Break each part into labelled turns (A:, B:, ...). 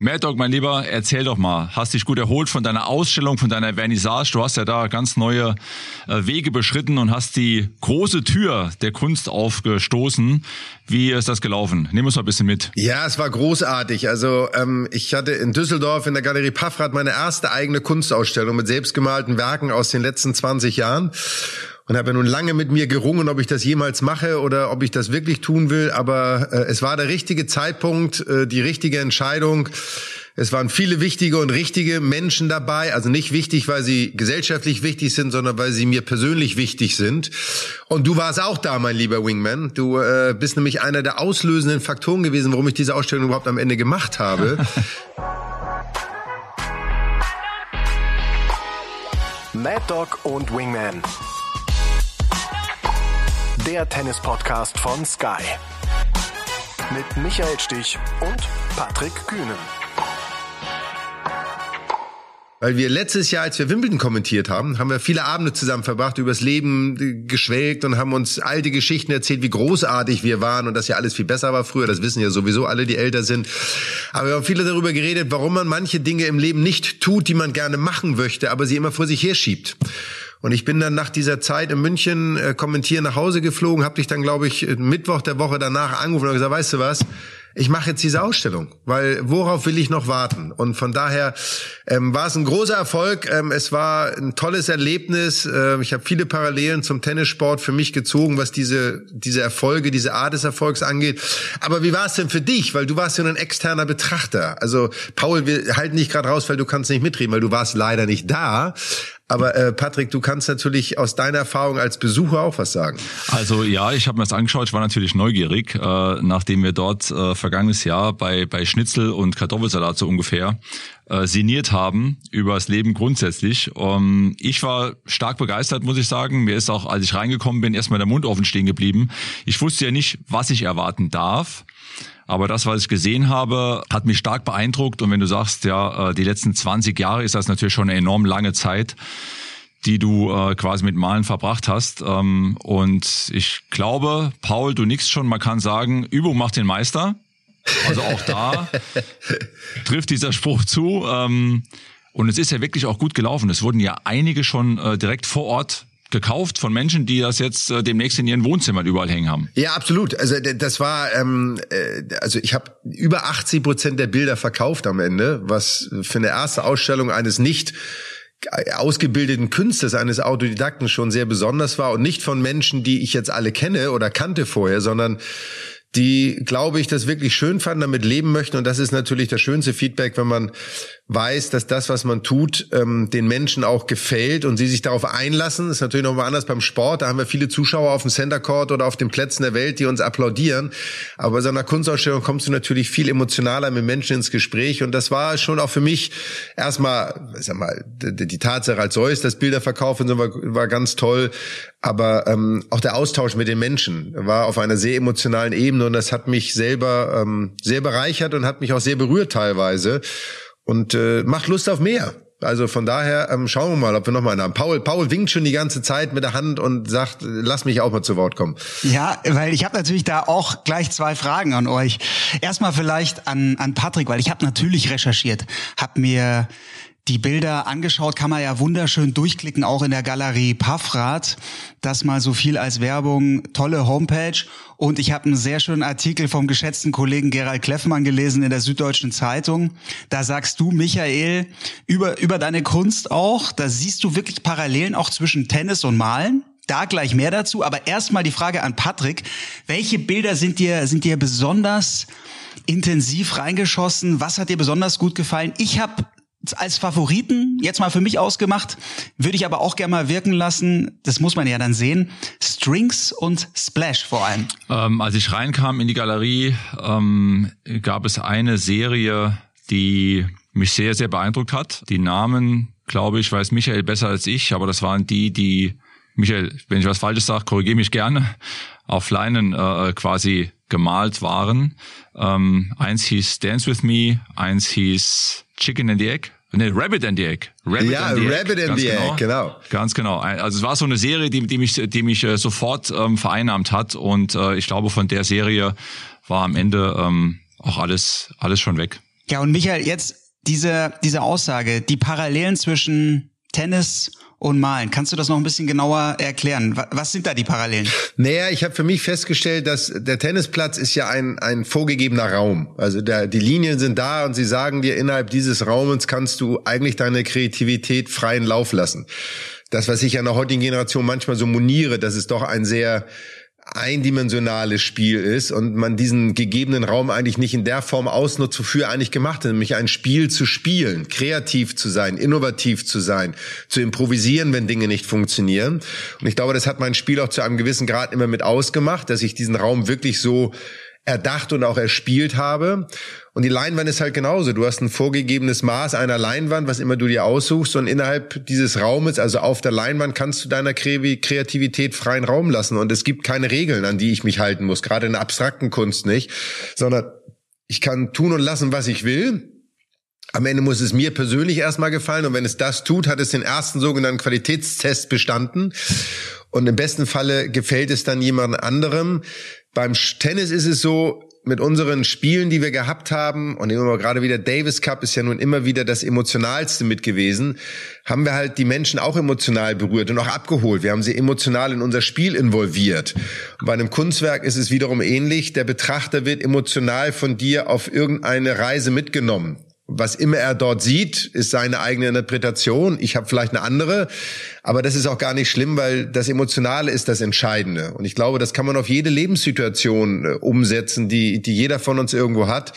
A: Mad Dog, mein Lieber, erzähl doch mal. Hast dich gut erholt von deiner Ausstellung, von deiner Vernissage? Du hast ja da ganz neue äh, Wege beschritten und hast die große Tür der Kunst aufgestoßen. Wie ist das gelaufen? Nimm uns mal ein bisschen mit.
B: Ja, es war großartig. Also ähm, ich hatte in Düsseldorf in der Galerie Paffrath meine erste eigene Kunstausstellung mit selbstgemalten Werken aus den letzten 20 Jahren und habe ja nun lange mit mir gerungen, ob ich das jemals mache oder ob ich das wirklich tun will. Aber äh, es war der richtige Zeitpunkt, äh, die richtige Entscheidung. Es waren viele wichtige und richtige Menschen dabei. Also nicht wichtig, weil sie gesellschaftlich wichtig sind, sondern weil sie mir persönlich wichtig sind. Und du warst auch da, mein lieber Wingman. Du äh, bist nämlich einer der auslösenden Faktoren gewesen, warum ich diese Ausstellung überhaupt am Ende gemacht habe.
C: Mad Dog und Wingman der Tennis-Podcast von Sky. Mit Michael Stich und Patrick Kühnen.
B: Weil wir letztes Jahr, als wir Wimbledon kommentiert haben, haben wir viele Abende zusammen verbracht, übers Leben geschwelgt und haben uns alte Geschichten erzählt, wie großartig wir waren und dass ja alles viel besser war früher. Das wissen ja sowieso alle, die älter sind. Aber wir haben viele darüber geredet, warum man manche Dinge im Leben nicht tut, die man gerne machen möchte, aber sie immer vor sich herschiebt. Und ich bin dann nach dieser Zeit in München äh, kommentieren nach Hause geflogen, habe dich dann, glaube ich, Mittwoch der Woche danach angerufen und gesagt, weißt du was, ich mache jetzt diese Ausstellung, weil worauf will ich noch warten? Und von daher ähm, war es ein großer Erfolg. Ähm, es war ein tolles Erlebnis. Ähm, ich habe viele Parallelen zum Tennissport für mich gezogen, was diese diese Erfolge, diese Art des Erfolgs angeht. Aber wie war es denn für dich? Weil du warst ja ein externer Betrachter. Also Paul, wir halten dich gerade raus, weil du kannst nicht mitreden, weil du warst leider nicht da. Aber äh, Patrick, du kannst natürlich aus deiner Erfahrung als Besucher auch was sagen.
A: Also ja, ich habe mir das angeschaut, ich war natürlich neugierig, äh, nachdem wir dort äh, vergangenes Jahr bei, bei Schnitzel und Kartoffelsalat so ungefähr äh, sinniert haben über das Leben grundsätzlich. Um, ich war stark begeistert, muss ich sagen. Mir ist auch, als ich reingekommen bin, erstmal der Mund offen stehen geblieben. Ich wusste ja nicht, was ich erwarten darf. Aber das, was ich gesehen habe, hat mich stark beeindruckt. Und wenn du sagst, ja, äh, die letzten 20 Jahre ist das natürlich schon eine enorm lange Zeit die du äh, quasi mit Malen verbracht hast. Ähm, und ich glaube, Paul, du nix schon, man kann sagen, Übung macht den Meister. Also auch da trifft dieser Spruch zu. Ähm, und es ist ja wirklich auch gut gelaufen. Es wurden ja einige schon äh, direkt vor Ort gekauft von Menschen, die das jetzt äh, demnächst in ihren Wohnzimmern überall hängen haben.
B: Ja, absolut. Also das war, ähm, äh, also ich habe über 80 Prozent der Bilder verkauft am Ende, was für eine erste Ausstellung eines nicht ausgebildeten Künstlers, eines Autodidakten schon sehr besonders war und nicht von Menschen, die ich jetzt alle kenne oder kannte vorher, sondern die, glaube ich, das wirklich schön fanden, damit leben möchten. Und das ist natürlich das schönste Feedback, wenn man weiß, dass das, was man tut, ähm, den Menschen auch gefällt und sie sich darauf einlassen. Das ist natürlich nochmal anders beim Sport. Da haben wir viele Zuschauer auf dem Center Court oder auf den Plätzen der Welt, die uns applaudieren. Aber bei so einer Kunstausstellung kommst du natürlich viel emotionaler mit Menschen ins Gespräch. Und das war schon auch für mich erstmal, sag mal, die, die Tatsache als solches, das Bilderverkauf und so war, war ganz toll. Aber ähm, auch der Austausch mit den Menschen war auf einer sehr emotionalen Ebene und das hat mich selber ähm, sehr bereichert und hat mich auch sehr berührt teilweise und äh, macht Lust auf mehr. Also von daher ähm, schauen wir mal, ob wir noch mal einen haben. Paul, Paul winkt schon die ganze Zeit mit der Hand und sagt, lass mich auch mal zu Wort kommen.
D: Ja, weil ich habe natürlich da auch gleich zwei Fragen an euch. Erstmal vielleicht an, an Patrick, weil ich habe natürlich recherchiert, habe mir die Bilder angeschaut, kann man ja wunderschön durchklicken, auch in der Galerie Paffrath. Das mal so viel als Werbung, tolle Homepage. Und ich habe einen sehr schönen Artikel vom geschätzten Kollegen Gerald Kleffmann gelesen in der Süddeutschen Zeitung. Da sagst du, Michael, über, über deine Kunst auch, da siehst du wirklich Parallelen auch zwischen Tennis und Malen. Da gleich mehr dazu. Aber erstmal die Frage an Patrick. Welche Bilder sind dir, sind dir besonders intensiv reingeschossen? Was hat dir besonders gut gefallen? Ich habe als Favoriten, jetzt mal für mich ausgemacht, würde ich aber auch gerne mal wirken lassen, das muss man ja dann sehen, Strings und Splash vor allem.
A: Ähm, als ich reinkam in die Galerie, ähm, gab es eine Serie, die mich sehr, sehr beeindruckt hat. Die Namen, glaube ich, weiß Michael besser als ich, aber das waren die, die, Michael, wenn ich was Falsches sage, korrigiere mich gerne, auf Leinen äh, quasi gemalt waren. Ähm, eins hieß Dance With Me, eins hieß Chicken and the Egg. Nee, Rabbit and the Egg.
B: Rabbit ja, and the Rabbit Egg. and the genau. Egg, genau.
A: Ganz genau. Also es war so eine Serie, die, die mich, die mich äh, sofort ähm, vereinnahmt hat und äh, ich glaube von der Serie war am Ende ähm, auch alles, alles schon weg.
D: Ja, und Michael, jetzt diese, diese Aussage, die Parallelen zwischen Tennis und Malen. Kannst du das noch ein bisschen genauer erklären? Was sind da die Parallelen?
B: Naja, ich habe für mich festgestellt, dass der Tennisplatz ist ja ein, ein vorgegebener Raum. Also der, die Linien sind da und sie sagen dir, innerhalb dieses Raumes kannst du eigentlich deine Kreativität freien Lauf lassen. Das, was ich an der heutigen Generation manchmal so moniere, das ist doch ein sehr eindimensionales Spiel ist und man diesen gegebenen Raum eigentlich nicht in der Form ausnutzt, wofür eigentlich gemacht hat, nämlich ein Spiel zu spielen, kreativ zu sein, innovativ zu sein, zu improvisieren, wenn Dinge nicht funktionieren. Und ich glaube, das hat mein Spiel auch zu einem gewissen Grad immer mit ausgemacht, dass ich diesen Raum wirklich so erdacht und auch erspielt habe. Und die Leinwand ist halt genauso. Du hast ein vorgegebenes Maß einer Leinwand, was immer du dir aussuchst. Und innerhalb dieses Raumes, also auf der Leinwand, kannst du deiner Kreativität freien Raum lassen. Und es gibt keine Regeln, an die ich mich halten muss. Gerade in der abstrakten Kunst nicht. Sondern ich kann tun und lassen, was ich will. Am Ende muss es mir persönlich erstmal gefallen. Und wenn es das tut, hat es den ersten sogenannten Qualitätstest bestanden. Und im besten Falle gefällt es dann jemand anderem. Beim Tennis ist es so, mit unseren Spielen, die wir gehabt haben, und immer gerade wieder Davis Cup ist ja nun immer wieder das emotionalste mit gewesen, haben wir halt die Menschen auch emotional berührt und auch abgeholt. Wir haben sie emotional in unser Spiel involviert. Und bei einem Kunstwerk ist es wiederum ähnlich. Der Betrachter wird emotional von dir auf irgendeine Reise mitgenommen. Was immer er dort sieht, ist seine eigene Interpretation. Ich habe vielleicht eine andere, aber das ist auch gar nicht schlimm, weil das Emotionale ist das Entscheidende. Und ich glaube, das kann man auf jede Lebenssituation äh, umsetzen, die, die jeder von uns irgendwo hat.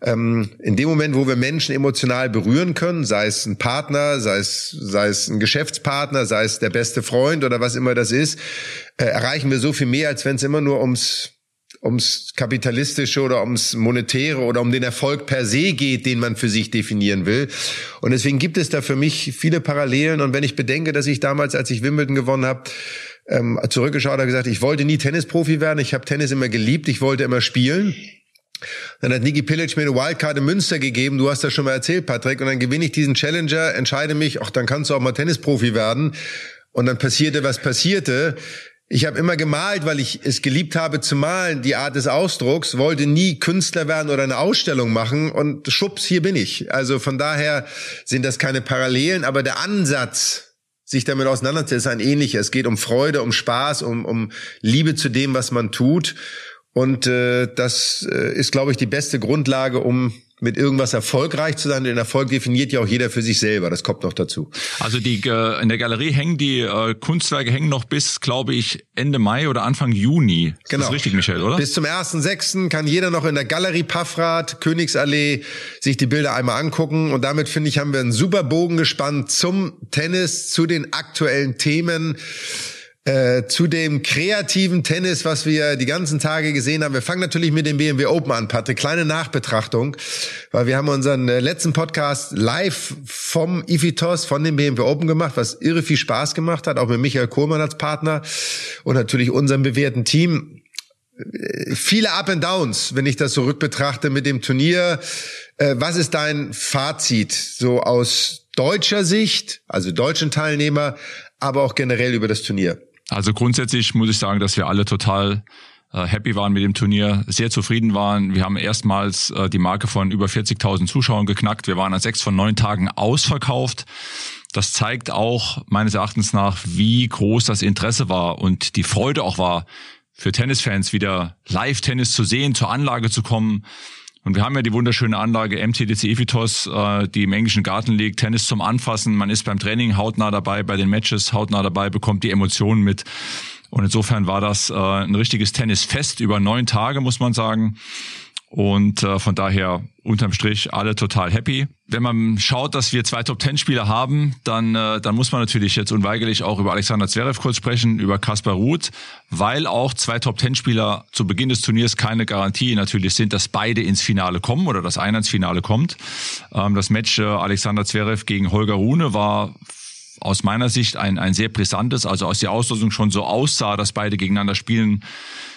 B: Ähm, in dem Moment, wo wir Menschen emotional berühren können, sei es ein Partner, sei es, sei es ein Geschäftspartner, sei es der beste Freund oder was immer das ist, äh, erreichen wir so viel mehr, als wenn es immer nur ums ums kapitalistische oder ums monetäre oder um den Erfolg per se geht, den man für sich definieren will. Und deswegen gibt es da für mich viele Parallelen. Und wenn ich bedenke, dass ich damals, als ich Wimbledon gewonnen habe, ähm, zurückgeschaut habe, gesagt, ich wollte nie Tennisprofi werden. Ich habe Tennis immer geliebt. Ich wollte immer spielen. Dann hat Niki Pilic mir eine Wildcard in Münster gegeben. Du hast das schon mal erzählt, Patrick. Und dann gewinne ich diesen Challenger, entscheide mich, ach, dann kannst du auch mal Tennisprofi werden. Und dann passierte, was passierte. Ich habe immer gemalt, weil ich es geliebt habe zu malen, die Art des Ausdrucks, wollte nie Künstler werden oder eine Ausstellung machen und schubs, hier bin ich. Also von daher sind das keine Parallelen, aber der Ansatz, sich damit auseinanderzusetzen, ist ein ähnlicher. Es geht um Freude, um Spaß, um, um Liebe zu dem, was man tut. Und äh, das äh, ist, glaube ich, die beste Grundlage, um mit irgendwas erfolgreich zu sein. Den Erfolg definiert ja auch jeder für sich selber. Das kommt noch dazu.
A: Also die äh, in der Galerie hängen die äh, Kunstwerke hängen noch bis, glaube ich, Ende Mai oder Anfang Juni. Ist genau. Das richtig, Michael, oder?
B: Bis zum 1.6. kann jeder noch in der Galerie Paffrath, Königsallee, sich die Bilder einmal angucken. Und damit, finde ich, haben wir einen super Bogen gespannt zum Tennis, zu den aktuellen Themen. Äh, zu dem kreativen Tennis, was wir die ganzen Tage gesehen haben. Wir fangen natürlich mit dem BMW Open an, Patrick. Kleine Nachbetrachtung, weil wir haben unseren äh, letzten Podcast live vom Ifitos, von dem BMW Open gemacht, was irre viel Spaß gemacht hat, auch mit Michael Kohlmann als Partner und natürlich unserem bewährten Team. Äh, viele Up and Downs, wenn ich das so rückbetrachte mit dem Turnier. Was ist dein Fazit so aus deutscher Sicht, also deutschen Teilnehmer, aber auch generell über das Turnier?
A: Also grundsätzlich muss ich sagen, dass wir alle total äh, happy waren mit dem Turnier, sehr zufrieden waren. Wir haben erstmals äh, die Marke von über 40.000 Zuschauern geknackt. Wir waren an sechs von neun Tagen ausverkauft. Das zeigt auch meines Erachtens nach, wie groß das Interesse war und die Freude auch war, für Tennisfans wieder Live-Tennis zu sehen, zur Anlage zu kommen. Und wir haben ja die wunderschöne Anlage MTDC Evitos, äh, die im englischen Garten liegt, Tennis zum Anfassen. Man ist beim Training hautnah dabei, bei den Matches hautnah dabei, bekommt die Emotionen mit. Und insofern war das äh, ein richtiges Tennisfest über neun Tage, muss man sagen. Und äh, von daher unterm Strich alle total happy. Wenn man schaut, dass wir zwei Top-Ten-Spieler haben, dann, äh, dann muss man natürlich jetzt unweigerlich auch über Alexander Zverev kurz sprechen, über Kaspar Ruth, weil auch zwei Top-Ten-Spieler zu Beginn des Turniers keine Garantie natürlich sind, dass beide ins Finale kommen oder dass einer ins Finale kommt. Ähm, das Match äh, Alexander Zverev gegen Holger Rune war aus meiner Sicht ein, ein sehr brisantes, also aus der Auslosung schon so aussah, dass beide gegeneinander spielen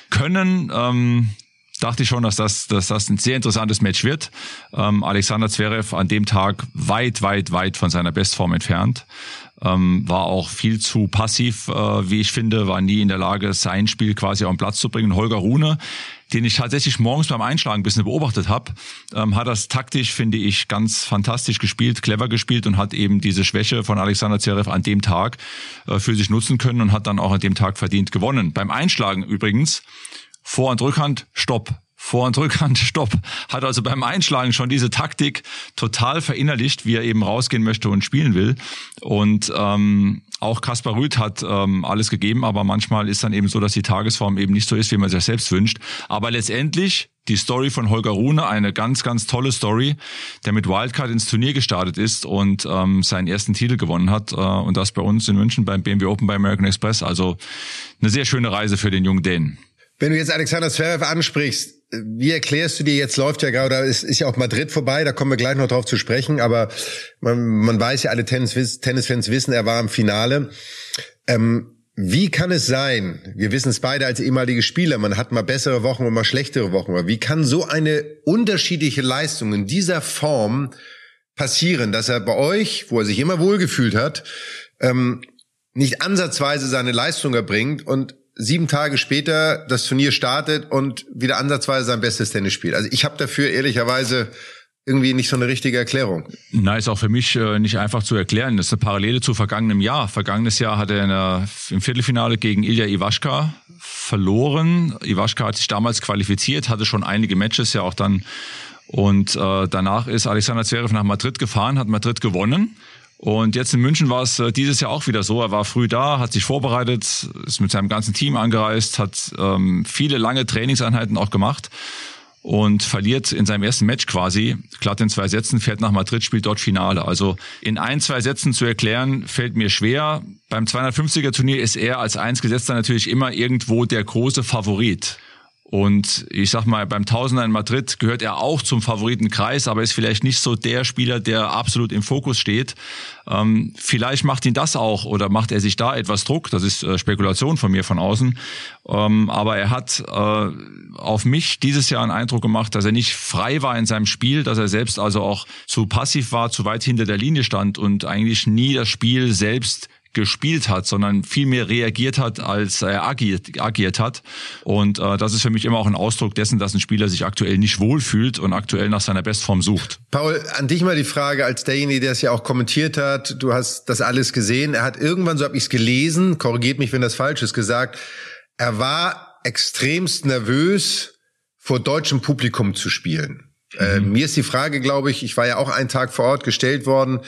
A: können. Ähm, dachte ich schon, dass das, dass das ein sehr interessantes Match wird. Ähm, Alexander Zverev an dem Tag weit, weit, weit von seiner Bestform entfernt. ähm, war auch viel zu passiv, äh, wie ich finde, war nie in der Lage, sein Spiel quasi auf den Platz zu bringen. Holger Rune, den ich tatsächlich morgens beim Einschlagen ein bisschen beobachtet habe, ähm, hat das taktisch, finde ich, ganz fantastisch gespielt, clever gespielt und hat eben diese Schwäche von Alexander Zverev an dem Tag äh, für sich nutzen können und hat dann auch an dem Tag verdient gewonnen. Beim Einschlagen übrigens, Vor- und Rückhand, Stopp. Vor- und Rückhand, Stopp. Hat also beim Einschlagen schon diese Taktik total verinnerlicht, wie er eben rausgehen möchte und spielen will. Und ähm, auch Kaspar Rüth hat ähm, alles gegeben, aber manchmal ist dann eben so, dass die Tagesform eben nicht so ist, wie man sich selbst wünscht. Aber letztendlich die Story von Holger Rune, eine ganz, ganz tolle Story, der mit Wildcard ins Turnier gestartet ist und ähm, seinen ersten Titel gewonnen hat. Äh, und das bei uns in München beim BMW Open bei American Express. Also eine sehr schöne Reise für den jungen Dänen.
B: Wenn du jetzt Alexander Zverev ansprichst, wie erklärst du dir, jetzt läuft ja gerade, ist, ist ja auch Madrid vorbei, da kommen wir gleich noch drauf zu sprechen, aber man, man weiß ja, alle Tennis, Tennisfans wissen, er war im Finale. Ähm, wie kann es sein, wir wissen es beide als ehemalige Spieler, man hat mal bessere Wochen und mal schlechtere Wochen, aber wie kann so eine unterschiedliche Leistung in dieser Form passieren, dass er bei euch, wo er sich immer wohlgefühlt hat, ähm, nicht ansatzweise seine Leistung erbringt und sieben Tage später das Turnier startet und wieder ansatzweise sein bestes Tennis spielt. Also ich habe dafür ehrlicherweise irgendwie nicht so eine richtige Erklärung.
A: Na, ist auch für mich äh, nicht einfach zu erklären. Das ist eine Parallele zu vergangenem Jahr. Vergangenes Jahr hat er der, im Viertelfinale gegen Ilya Iwaschka verloren. Iwaschka hat sich damals qualifiziert, hatte schon einige Matches ja auch dann. Und äh, danach ist Alexander Zverev nach Madrid gefahren, hat Madrid gewonnen und jetzt in München war es äh, dieses Jahr auch wieder so. Er war früh da, hat sich vorbereitet, ist mit seinem ganzen Team angereist, hat ähm, viele lange Trainingseinheiten auch gemacht und verliert in seinem ersten Match quasi, glatt in zwei Sätzen, fährt nach Madrid, spielt dort Finale. Also in ein, zwei Sätzen zu erklären, fällt mir schwer. Beim 250er Turnier ist er als Einsgesetzter natürlich immer irgendwo der große Favorit. Und ich sag mal, beim Tausender in Madrid gehört er auch zum Favoritenkreis, aber ist vielleicht nicht so der Spieler, der absolut im Fokus steht. Ähm, vielleicht macht ihn das auch oder macht er sich da etwas Druck. Das ist äh, Spekulation von mir von außen. Ähm, aber er hat äh, auf mich dieses Jahr einen Eindruck gemacht, dass er nicht frei war in seinem Spiel, dass er selbst also auch zu passiv war, zu weit hinter der Linie stand und eigentlich nie das Spiel selbst gespielt hat, sondern viel mehr reagiert hat, als er agiert, agiert hat. Und äh, das ist für mich immer auch ein Ausdruck dessen, dass ein Spieler sich aktuell nicht wohlfühlt und aktuell nach seiner Bestform sucht.
B: Paul, an dich mal die Frage, als derjenige, der es ja auch kommentiert hat, du hast das alles gesehen. Er hat irgendwann, so habe ich es gelesen, korrigiert mich, wenn das falsch ist, gesagt, er war extremst nervös, vor deutschem Publikum zu spielen. Mhm. Äh, mir ist die Frage, glaube ich, ich war ja auch einen Tag vor Ort gestellt worden,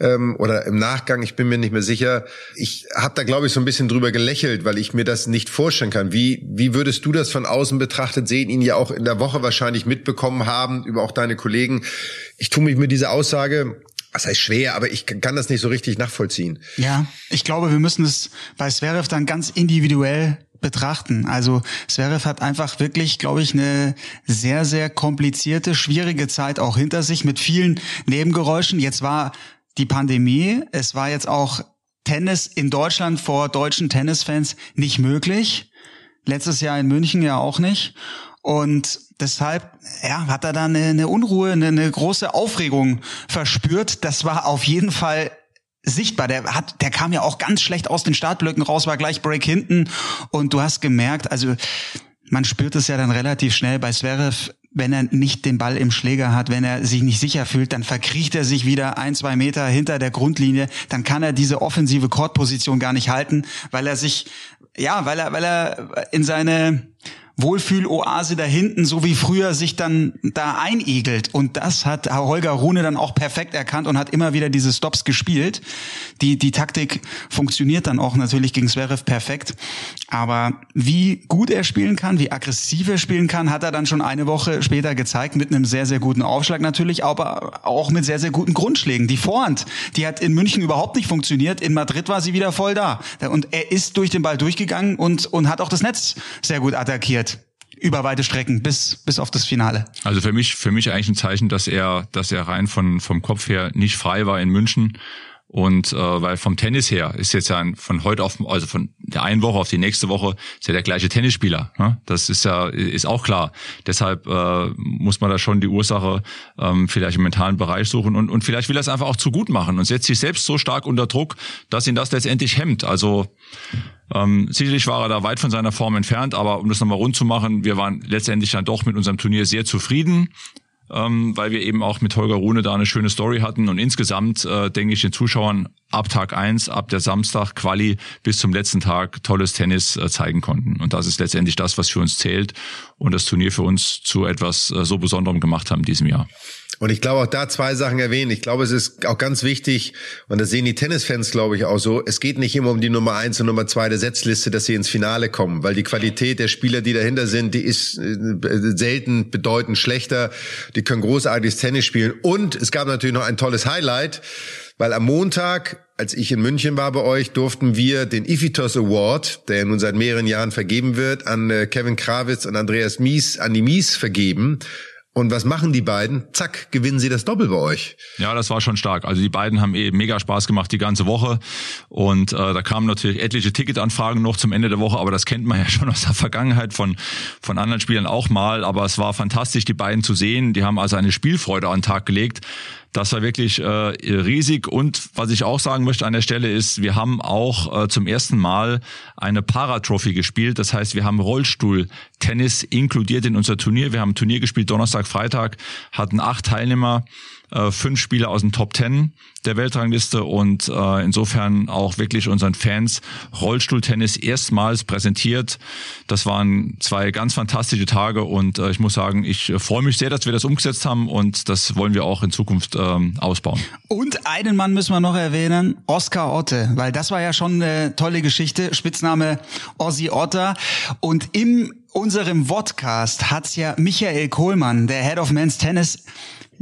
B: ähm, oder im Nachgang, ich bin mir nicht mehr sicher. Ich habe da, glaube ich, so ein bisschen drüber gelächelt, weil ich mir das nicht vorstellen kann. Wie, wie würdest du das von außen betrachtet sehen, ihn ja auch in der Woche wahrscheinlich mitbekommen haben, über auch deine Kollegen. Ich tue mich mit dieser Aussage was heißt schwer, aber ich kann das nicht so richtig nachvollziehen.
D: Ja, ich glaube, wir müssen es bei Zverev dann ganz individuell betrachten. Also Zverev hat einfach wirklich, glaube ich, eine sehr, sehr komplizierte, schwierige Zeit auch hinter sich mit vielen Nebengeräuschen. Jetzt war die Pandemie. Es war jetzt auch Tennis in Deutschland vor deutschen Tennisfans nicht möglich. Letztes Jahr in München ja auch nicht. Und deshalb ja, hat er da eine, eine Unruhe, eine, eine große Aufregung verspürt. Das war auf jeden Fall sichtbar. Der hat, der kam ja auch ganz schlecht aus den Startblöcken raus, war gleich Break hinten. Und du hast gemerkt, also man spürt es ja dann relativ schnell bei Zverev, wenn er nicht den Ball im Schläger hat, wenn er sich nicht sicher fühlt, dann verkriecht er sich wieder ein, zwei Meter hinter der Grundlinie. Dann kann er diese offensive Courtposition gar nicht halten, weil er sich, ja, weil er, weil er in seine Wohlfühloase da hinten, so wie früher, sich dann da einigelt. Und das hat Holger Rune dann auch perfekt erkannt und hat immer wieder diese Stops gespielt. Die, die Taktik funktioniert dann auch natürlich gegen Zverev perfekt. Aber wie gut er spielen kann, wie aggressiv er spielen kann, hat er dann schon eine Woche später gezeigt, mit einem sehr, sehr guten Aufschlag natürlich, aber auch mit sehr, sehr guten Grundschlägen. Die Vorhand, die hat in München überhaupt nicht funktioniert. In Madrid war sie wieder voll da. Und er ist durch den Ball durchgegangen und, und hat auch das Netz sehr gut attackiert über weite Strecken bis bis auf das Finale.
A: Also für mich für mich eigentlich ein Zeichen, dass er dass er rein von vom Kopf her nicht frei war in München. Und äh, weil vom Tennis her ist jetzt ja von heute auf, also von der einen Woche auf die nächste Woche ist ja der gleiche Tennisspieler. Ne? Das ist ja ist auch klar. Deshalb äh, muss man da schon die Ursache ähm, vielleicht im mentalen Bereich suchen und, und vielleicht will er es einfach auch zu gut machen und setzt sich selbst so stark unter Druck, dass ihn das letztendlich hemmt. Also ähm, sicherlich war er da weit von seiner Form entfernt, aber um das nochmal rund zu machen, wir waren letztendlich dann doch mit unserem Turnier sehr zufrieden ähm, weil wir eben auch mit Holger Rune da eine schöne Story hatten und insgesamt äh, denke ich den Zuschauern ab Tag eins, ab der Samstag Quali bis zum letzten Tag tolles Tennis äh, zeigen konnten und das ist letztendlich das, was für uns zählt und das Turnier für uns zu etwas äh, so Besonderem gemacht haben in diesem Jahr.
B: Und ich glaube auch da zwei Sachen erwähnen. Ich glaube, es ist auch ganz wichtig, und das sehen die Tennisfans, glaube ich, auch so, es geht nicht immer um die Nummer eins und Nummer zwei der Setzliste, dass sie ins Finale kommen, weil die Qualität der Spieler, die dahinter sind, die ist äh, selten bedeutend schlechter. Die können großartiges Tennis spielen. Und es gab natürlich noch ein tolles Highlight, weil am Montag als ich in München war bei euch, durften wir den Ifitos Award, der nun seit mehreren Jahren vergeben wird, an äh, Kevin Krawitz und Andreas Mies, an die Mies vergeben. Und was machen die beiden? Zack, gewinnen sie das Doppel bei euch.
A: Ja, das war schon stark. Also die beiden haben eben mega Spaß gemacht die ganze Woche. Und äh, da kamen natürlich etliche Ticketanfragen noch zum Ende der Woche, aber das kennt man ja schon aus der Vergangenheit von, von anderen Spielern auch mal. Aber es war fantastisch, die beiden zu sehen. Die haben also eine Spielfreude an den Tag gelegt. Das war wirklich äh, riesig. Und was ich auch sagen möchte an der Stelle ist, wir haben auch äh, zum ersten Mal eine Paratrophy gespielt. Das heißt, wir haben Rollstuhl-Tennis inkludiert in unser Turnier. Wir haben ein Turnier gespielt Donnerstag, Freitag, hatten acht Teilnehmer äh, fünf Spieler aus dem Top Ten der Weltrangliste und äh, insofern auch wirklich unseren Fans Rollstuhltennis erstmals präsentiert. Das waren zwei ganz fantastische Tage und äh, ich muss sagen, ich äh, freue mich sehr, dass wir das umgesetzt haben und das wollen wir auch in Zukunft ähm, ausbauen.
D: Und einen Mann müssen wir noch erwähnen, Oscar Otte, weil das war ja schon eine tolle Geschichte, Spitzname Ossi Otter und im unserem Vodcast hat's ja Michael Kohlmann, der Head of Men's Tennis,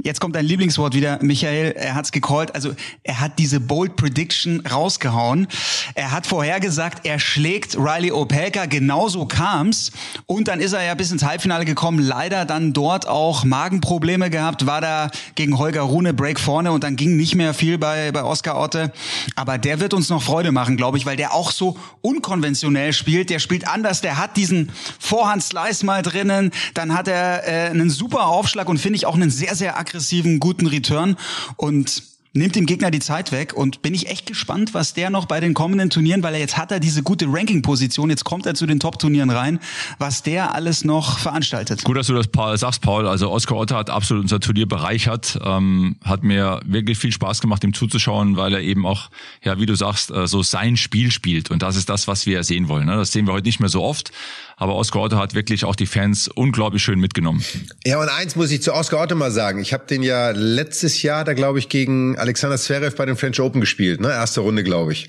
D: Jetzt kommt dein Lieblingswort wieder, Michael. Er hat's gecallt. Also er hat diese Bold Prediction rausgehauen. Er hat vorhergesagt, er schlägt Riley Opelka. Genauso kam's. Und dann ist er ja bis ins Halbfinale gekommen. Leider dann dort auch Magenprobleme gehabt. War da gegen Holger Rune Break vorne und dann ging nicht mehr viel bei, bei Oscar Otte. Aber der wird uns noch Freude machen, glaube ich, weil der auch so unkonventionell spielt. Der spielt anders. Der hat diesen Vorhand-Slice mal drinnen. Dann hat er äh, einen super Aufschlag und finde ich auch einen sehr, sehr aggressiven, guten Return und nimmt dem Gegner die Zeit weg und bin ich echt gespannt, was der noch bei den kommenden Turnieren, weil er jetzt hat er diese gute Ranking-Position, jetzt kommt er zu den Top-Turnieren rein, was der alles noch veranstaltet.
A: Gut, dass du das sagst, Paul. Also Oscar Otter hat absolut unser Turnier bereichert, ähm, hat mir wirklich viel Spaß gemacht, ihm zuzuschauen, weil er eben auch, ja, wie du sagst, äh, so sein Spiel spielt und das ist das, was wir sehen wollen. Ne? Das sehen wir heute nicht mehr so oft, aber Oscar Otto hat wirklich auch die Fans unglaublich schön mitgenommen.
B: Ja, und eins muss ich zu Oscar Otto mal sagen. Ich habe den ja letztes Jahr da, glaube ich, gegen Alexander Zverev bei den French Open gespielt. Ne? Erste Runde, glaube ich.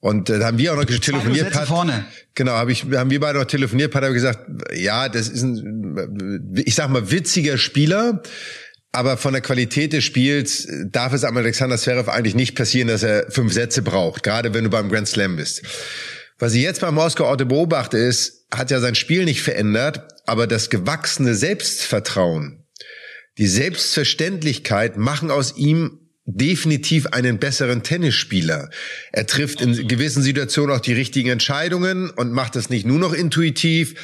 B: Und äh, da haben wir auch noch telefoniert.
D: Pat, vorne.
B: Genau, hab ich, haben wir beide noch telefoniert. Pat hat gesagt, ja, das ist ein, ich sag mal, witziger Spieler. Aber von der Qualität des Spiels darf es am Alexander Zverev eigentlich nicht passieren, dass er fünf Sätze braucht, gerade wenn du beim Grand Slam bist. Was ich jetzt beim Moskau Orte beobachte, ist, hat ja sein Spiel nicht verändert, aber das gewachsene Selbstvertrauen, die Selbstverständlichkeit machen aus ihm definitiv einen besseren Tennisspieler. Er trifft in gewissen Situationen auch die richtigen Entscheidungen und macht das nicht nur noch intuitiv.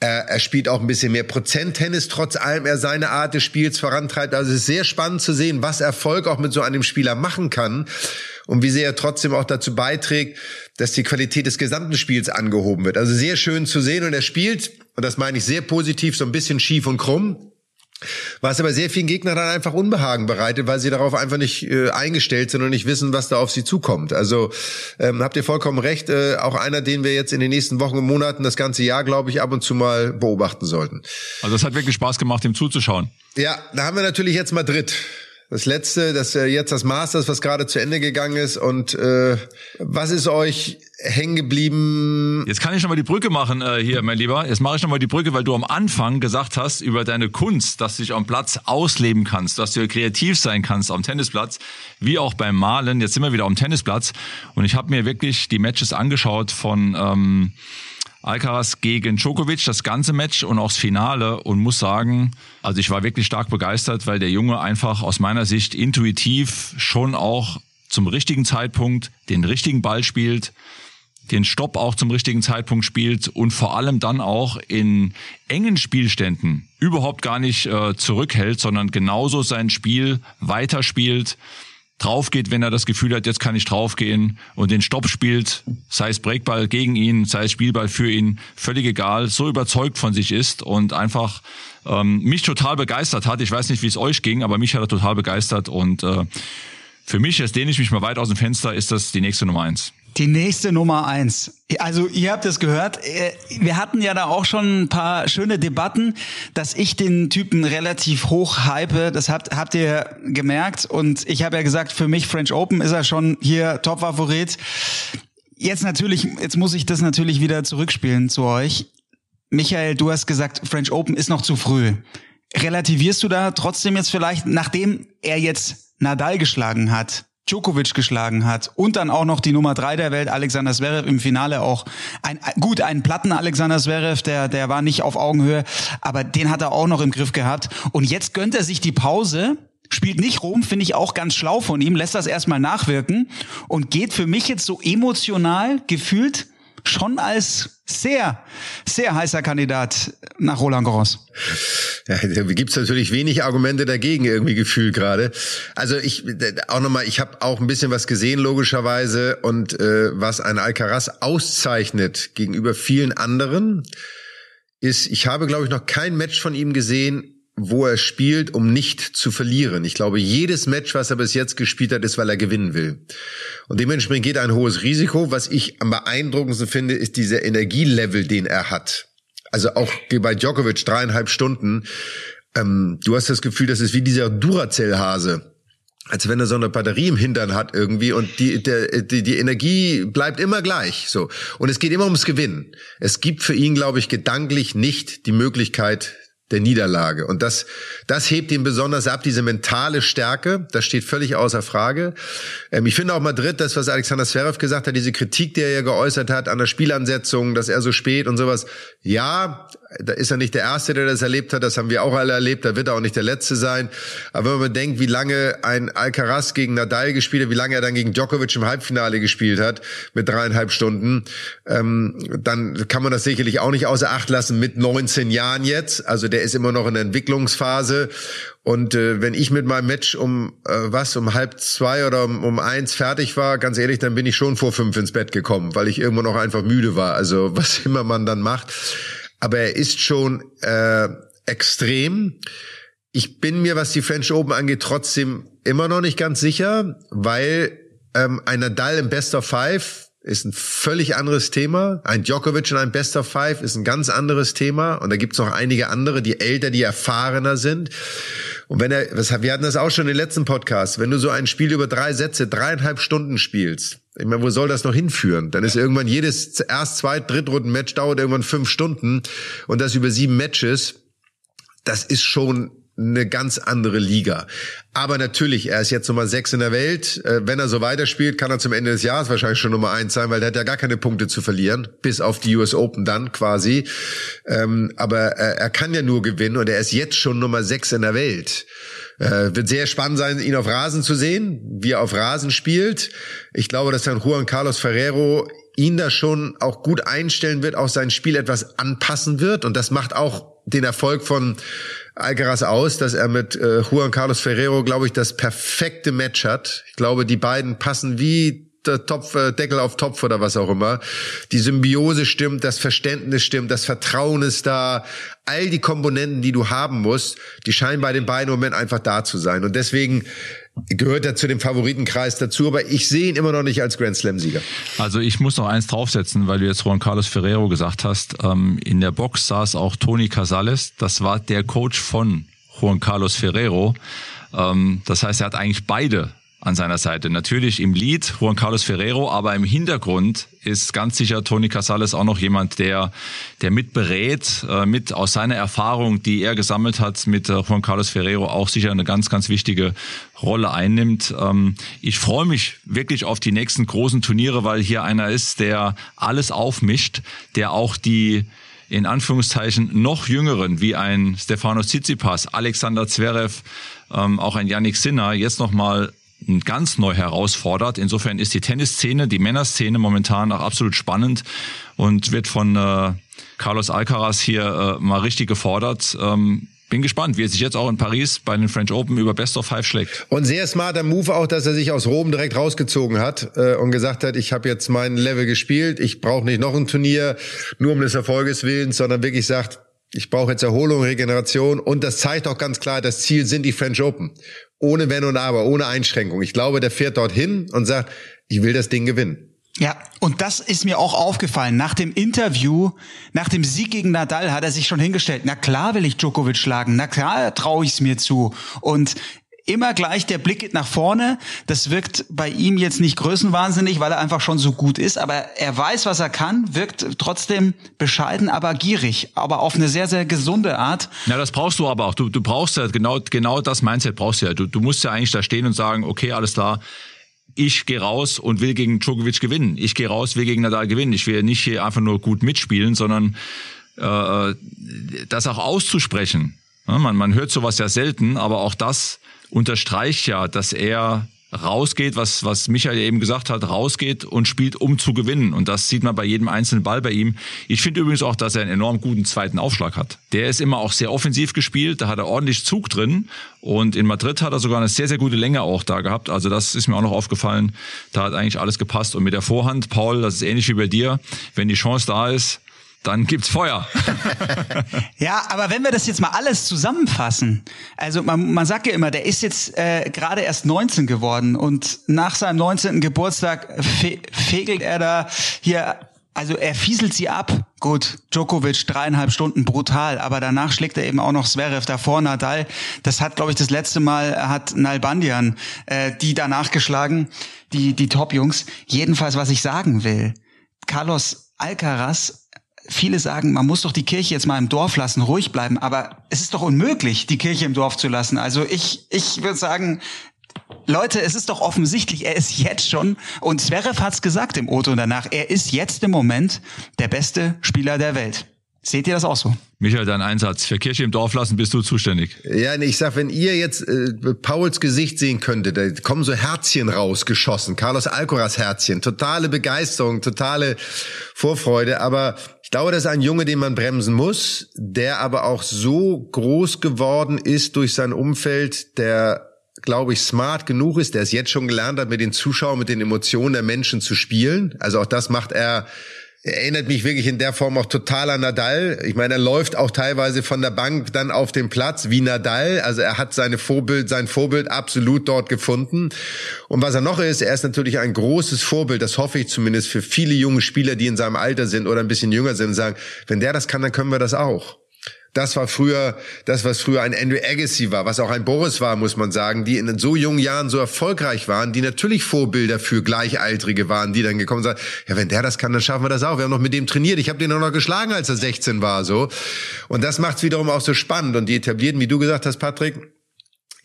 B: Er, er spielt auch ein bisschen mehr Prozent-Tennis, trotz allem er seine Art des Spiels vorantreibt. Also es ist sehr spannend zu sehen, was Erfolg auch mit so einem Spieler machen kann und wie sehr er trotzdem auch dazu beiträgt, dass die Qualität des gesamten Spiels angehoben wird. Also sehr schön zu sehen und er spielt, und das meine ich sehr positiv, so ein bisschen schief und krumm. Was aber sehr vielen Gegnern dann einfach Unbehagen bereitet, weil sie darauf einfach nicht äh, eingestellt sind und nicht wissen, was da auf sie zukommt. Also ähm, habt ihr vollkommen recht, äh, auch einer, den wir jetzt in den nächsten Wochen und Monaten, das ganze Jahr, glaube ich, ab und zu mal beobachten sollten.
A: Also es hat wirklich Spaß gemacht, ihm zuzuschauen.
B: Ja, da haben wir natürlich jetzt Madrid. Das letzte, das äh, jetzt das Masters, was gerade zu Ende gegangen ist. Und äh, was ist euch hängen geblieben?
A: Jetzt kann ich noch mal die Brücke machen äh, hier, mein Lieber. Jetzt mache ich noch mal die Brücke, weil du am Anfang gesagt hast über deine Kunst, dass du dich am Platz ausleben kannst, dass du kreativ sein kannst am Tennisplatz, wie auch beim Malen. Jetzt sind wir wieder am Tennisplatz und ich habe mir wirklich die Matches angeschaut von ähm, Alcaraz gegen Djokovic, das ganze Match und auch das Finale. Und muss sagen, also ich war wirklich stark begeistert, weil der Junge einfach aus meiner Sicht intuitiv schon auch zum richtigen Zeitpunkt den richtigen Ball spielt, den Stopp auch zum richtigen Zeitpunkt spielt und vor allem dann auch in engen Spielständen überhaupt gar nicht äh, zurückhält, sondern genauso sein Spiel weiterspielt, draufgeht, wenn er das Gefühl hat, jetzt kann ich draufgehen und den Stopp spielt, sei es Breakball gegen ihn, sei es Spielball für ihn, völlig egal, so überzeugt von sich ist und einfach ähm, mich total begeistert hat. Ich weiß nicht, wie es euch ging, aber mich hat er total begeistert und äh, für mich, jetzt lehne ich mich mal weit aus dem Fenster, ist das die nächste Nummer eins.
D: Die nächste Nummer eins. Also ihr habt es gehört. Äh, wir hatten ja da auch schon ein paar schöne Debatten, dass ich den Typen relativ hoch hype. Das habt, habt ihr gemerkt. Und ich habe ja gesagt, für mich French Open ist er schon hier Top-Favorit. Jetzt natürlich, jetzt muss ich das natürlich wieder zurückspielen zu euch. Michael, du hast gesagt, French Open ist noch zu früh. Relativierst du da trotzdem jetzt vielleicht, nachdem er jetzt Nadal geschlagen hat, Djokovic geschlagen hat und dann auch noch die Nummer drei der Welt, Alexander Zverev, im Finale auch ein, gut, einen Platten Alexander Zverev, der, der war nicht auf Augenhöhe, aber den hat er auch noch im Griff gehabt. Und jetzt gönnt er sich die Pause, spielt nicht rum, finde ich auch ganz schlau von ihm, lässt das erstmal nachwirken und geht für mich jetzt so emotional gefühlt schon als sehr, sehr heißer Kandidat nach Roland Garros.
B: Ja, da gibt's natürlich wenig Argumente dagegen irgendwie gefühlt gerade. Also ich auch nochmal, ich habe auch ein bisschen was gesehen logischerweise und äh, was ein Alcaraz auszeichnet gegenüber vielen anderen ist, ich habe glaube ich noch kein Match von ihm gesehen, wo er spielt, um nicht zu verlieren. Ich glaube, jedes Match, was er bis jetzt gespielt hat, ist, weil er gewinnen will. Und dementsprechend geht ein hohes Risiko. Was ich am beeindruckendsten finde, ist dieser Energielevel, den er hat. Also auch bei Djokovic dreieinhalb Stunden. Ähm, du hast das Gefühl, das ist wie dieser Duracell-Hase als wenn er so eine Batterie im Hintern hat irgendwie und die, der, die, die Energie bleibt immer gleich so. Und es geht immer ums Gewinnen. Es gibt für ihn, glaube ich, gedanklich nicht die Möglichkeit, der Niederlage. Und das, das hebt ihn besonders ab, diese mentale Stärke, das steht völlig außer Frage. Ähm, ich finde auch Madrid, das, was Alexander Zverev gesagt hat, diese Kritik, die er ja geäußert hat an der Spielansetzung, dass er so spät und sowas. Ja, da ist er nicht der Erste, der das erlebt hat, das haben wir auch alle erlebt, da wird er auch nicht der Letzte sein. Aber wenn man denkt, wie lange ein Alcaraz gegen Nadal gespielt hat, wie lange er dann gegen Djokovic im Halbfinale gespielt hat, mit dreieinhalb Stunden, ähm, dann kann man das sicherlich auch nicht außer Acht lassen mit 19 Jahren jetzt. Also der ist immer noch in der Entwicklungsphase. Und äh, wenn ich mit meinem Match um äh, was, um halb zwei oder um, um eins fertig war, ganz ehrlich, dann bin ich schon vor fünf ins Bett gekommen, weil ich irgendwo noch einfach müde war. Also was immer man dann macht aber er ist schon äh, extrem. Ich bin mir, was die French Open angeht, trotzdem immer noch nicht ganz sicher, weil ähm, ein Nadal im Best of Five ist ein völlig anderes Thema. Ein Djokovic in einem Best of Five ist ein ganz anderes Thema. Und da gibt's noch einige andere, die älter, die erfahrener sind. Und wenn er, wir hatten das auch schon im letzten Podcast, wenn du so ein Spiel über drei Sätze, dreieinhalb Stunden spielst, ich meine, wo soll das noch hinführen? Dann ist irgendwann jedes erst, zweit, drittrunden-Match dauert irgendwann fünf Stunden und das über sieben Matches. Das ist schon eine ganz andere Liga. Aber natürlich, er ist jetzt Nummer sechs in der Welt. Äh, wenn er so weiterspielt, kann er zum Ende des Jahres wahrscheinlich schon Nummer eins sein, weil er hat ja gar keine Punkte zu verlieren, bis auf die US Open dann quasi. Ähm, aber er kann ja nur gewinnen und er ist jetzt schon Nummer sechs in der Welt. Äh, wird sehr spannend sein, ihn auf Rasen zu sehen, wie er auf Rasen spielt. Ich glaube, dass dann Juan Carlos Ferrero ihn da schon auch gut einstellen wird, auch sein Spiel etwas anpassen wird. Und das macht auch den Erfolg von Alcaraz aus, dass er mit äh, Juan Carlos Ferrero, glaube ich, das perfekte Match hat. Ich glaube, die beiden passen wie der Topf, äh, Deckel auf Topf oder was auch immer. Die Symbiose stimmt, das Verständnis stimmt, das Vertrauen ist da. All die Komponenten, die du haben musst, die scheinen bei den beiden im Moment einfach da zu sein. Und deswegen gehört er zu dem Favoritenkreis dazu, aber ich sehe ihn immer noch nicht als Grand Slam-Sieger.
A: Also ich muss noch eins draufsetzen, weil du jetzt Juan Carlos Ferrero gesagt hast. Ähm, in der Box saß auch Tony Casales, das war der Coach von Juan Carlos Ferrero. Ähm, das heißt, er hat eigentlich beide an seiner Seite. Natürlich im Lead Juan Carlos Ferrero, aber im Hintergrund ist ganz sicher Tony Casales auch noch jemand, der, der mit berät, äh, mit aus seiner Erfahrung, die er gesammelt hat mit äh, Juan Carlos Ferrero, auch sicher eine ganz, ganz wichtige Rolle einnimmt. Ähm, ich freue mich wirklich auf die nächsten großen Turniere, weil hier einer ist, der alles aufmischt, der auch die in Anführungszeichen noch jüngeren, wie ein Stefanos Tsitsipas, Alexander Zverev, ähm, auch ein Yannick Sinner, jetzt nochmal ganz neu herausfordert. Insofern ist die Tennisszene, die Männerszene momentan auch absolut spannend und wird von äh, Carlos Alcaraz hier äh, mal richtig gefordert. Ähm, bin gespannt, wie er sich jetzt auch in Paris bei den French Open über Best of Five schlägt.
B: Und sehr smarter Move auch, dass er sich aus Rom direkt rausgezogen hat äh, und gesagt hat, ich habe jetzt mein Level gespielt, ich brauche nicht noch ein Turnier, nur um des Erfolges willen, sondern wirklich sagt, ich brauche jetzt Erholung, Regeneration und das zeigt auch ganz klar, das Ziel sind die French Open. Ohne Wenn und Aber, ohne Einschränkung. Ich glaube, der fährt dorthin und sagt, ich will das Ding gewinnen.
D: Ja, und das ist mir auch aufgefallen. Nach dem Interview, nach dem Sieg gegen Nadal hat er sich schon hingestellt. Na klar will ich Djokovic schlagen. Na klar traue ich es mir zu. Und immer gleich der Blick nach vorne. Das wirkt bei ihm jetzt nicht größenwahnsinnig, weil er einfach schon so gut ist, aber er weiß, was er kann, wirkt trotzdem bescheiden, aber gierig, aber auf eine sehr, sehr gesunde Art.
A: Ja, das brauchst du aber auch. Du, du brauchst ja genau, genau das Mindset brauchst du ja. Du, du musst ja eigentlich da stehen und sagen, okay, alles klar, ich gehe raus und will gegen Djokovic gewinnen. Ich gehe raus, will gegen Nadal gewinnen. Ich will nicht hier einfach nur gut mitspielen, sondern äh, das auch auszusprechen. Ja, man, man hört sowas ja selten, aber auch das unterstreicht ja, dass er rausgeht, was, was Michael eben gesagt hat, rausgeht und spielt, um zu gewinnen. Und das sieht man bei jedem einzelnen Ball bei ihm. Ich finde übrigens auch, dass er einen enorm guten zweiten Aufschlag hat. Der ist immer auch sehr offensiv gespielt, da hat er ordentlich Zug drin. Und in Madrid hat er sogar eine sehr, sehr gute Länge auch da gehabt. Also das ist mir auch noch aufgefallen. Da hat eigentlich alles gepasst. Und mit der Vorhand, Paul, das ist ähnlich wie bei dir. Wenn die Chance da ist, dann gibt's Feuer.
D: ja, aber wenn wir das jetzt mal alles zusammenfassen, also man, man sagt ja immer, der ist jetzt äh, gerade erst 19 geworden und nach seinem 19. Geburtstag fe fegelt er da hier, also er fieselt sie ab. Gut, Djokovic dreieinhalb Stunden brutal, aber danach schlägt er eben auch noch Zverev davor, Nadal. Das hat, glaube ich, das letzte Mal hat Nalbandian äh, die danach geschlagen, die die Top-Jungs. Jedenfalls, was ich sagen will, Carlos Alcaraz viele sagen, man muss doch die Kirche jetzt mal im Dorf lassen, ruhig bleiben, aber es ist doch unmöglich, die Kirche im Dorf zu lassen. Also ich, ich würde sagen, Leute, es ist doch offensichtlich, er ist jetzt schon, und Zverev hat's gesagt im Auto danach, er ist jetzt im Moment der beste Spieler der Welt. Seht ihr das auch so?
A: Michael, dein Einsatz. Für Kirche im Dorf lassen bist du zuständig.
B: Ja, nee, ich sag, wenn ihr jetzt äh, Pauls Gesicht sehen könntet, da kommen so Herzchen rausgeschossen. Carlos Alcoraz Herzchen. Totale Begeisterung, totale Vorfreude. Aber ich glaube, das ist ein Junge, den man bremsen muss, der aber auch so groß geworden ist durch sein Umfeld, der glaube ich, smart genug ist, der es jetzt schon gelernt hat, mit den Zuschauern, mit den Emotionen der Menschen zu spielen. Also auch das macht er erinnert mich wirklich in der Form auch total an Nadal. Ich meine, er läuft auch teilweise von der Bank dann auf den Platz wie Nadal. Also er hat seine Vorbild, sein Vorbild absolut dort gefunden. Und was er noch ist, er ist natürlich ein großes Vorbild, das hoffe ich zumindest für viele junge Spieler, die in seinem Alter sind oder ein bisschen jünger sind, und sagen, wenn der das kann, dann können wir das auch. Das war früher, das was früher ein Andrew Agassi war, was auch ein Boris war, muss man sagen, die in so jungen Jahren so erfolgreich waren, die natürlich Vorbilder für Gleichaltrige waren, die dann gekommen sind, ja, wenn der das kann, dann schaffen wir das auch. Wir haben noch mit dem trainiert. Ich habe den auch noch geschlagen, als er 16 war, so. Und das macht's wiederum auch so spannend. Und die etablierten, wie du gesagt hast, Patrick,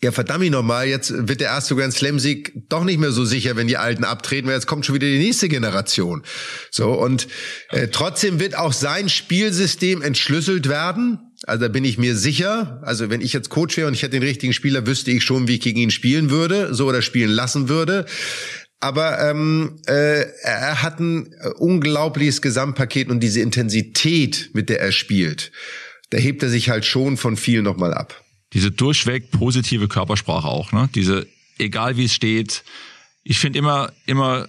B: ja, verdammt mich nochmal, jetzt wird der erste Grand Slam Sieg doch nicht mehr so sicher, wenn die Alten abtreten, weil jetzt kommt schon wieder die nächste Generation. So, und äh, trotzdem wird auch sein Spielsystem entschlüsselt werden. Also da bin ich mir sicher. Also wenn ich jetzt Coach wäre und ich hätte den richtigen Spieler, wüsste ich schon, wie ich gegen ihn spielen würde, so oder spielen lassen würde. Aber ähm, äh, er hat ein unglaubliches Gesamtpaket und diese Intensität, mit der er spielt, da hebt er sich halt schon von vielen nochmal ab
A: diese durchweg positive Körpersprache auch, ne? Diese, egal wie es steht, ich finde immer, immer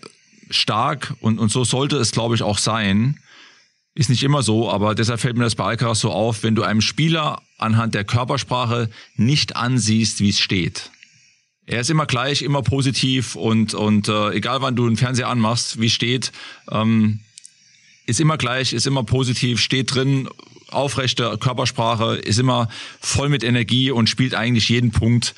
A: stark und, und so sollte es, glaube ich, auch sein. Ist nicht immer so, aber deshalb fällt mir das bei Alcaraz so auf, wenn du einem Spieler anhand der Körpersprache nicht ansiehst, wie es steht. Er ist immer gleich, immer positiv und, und äh, egal wann du einen Fernseher anmachst, wie es steht, ähm, ist immer gleich, ist immer positiv, steht drin, aufrechte Körpersprache, ist immer voll mit Energie und spielt eigentlich jeden Punkt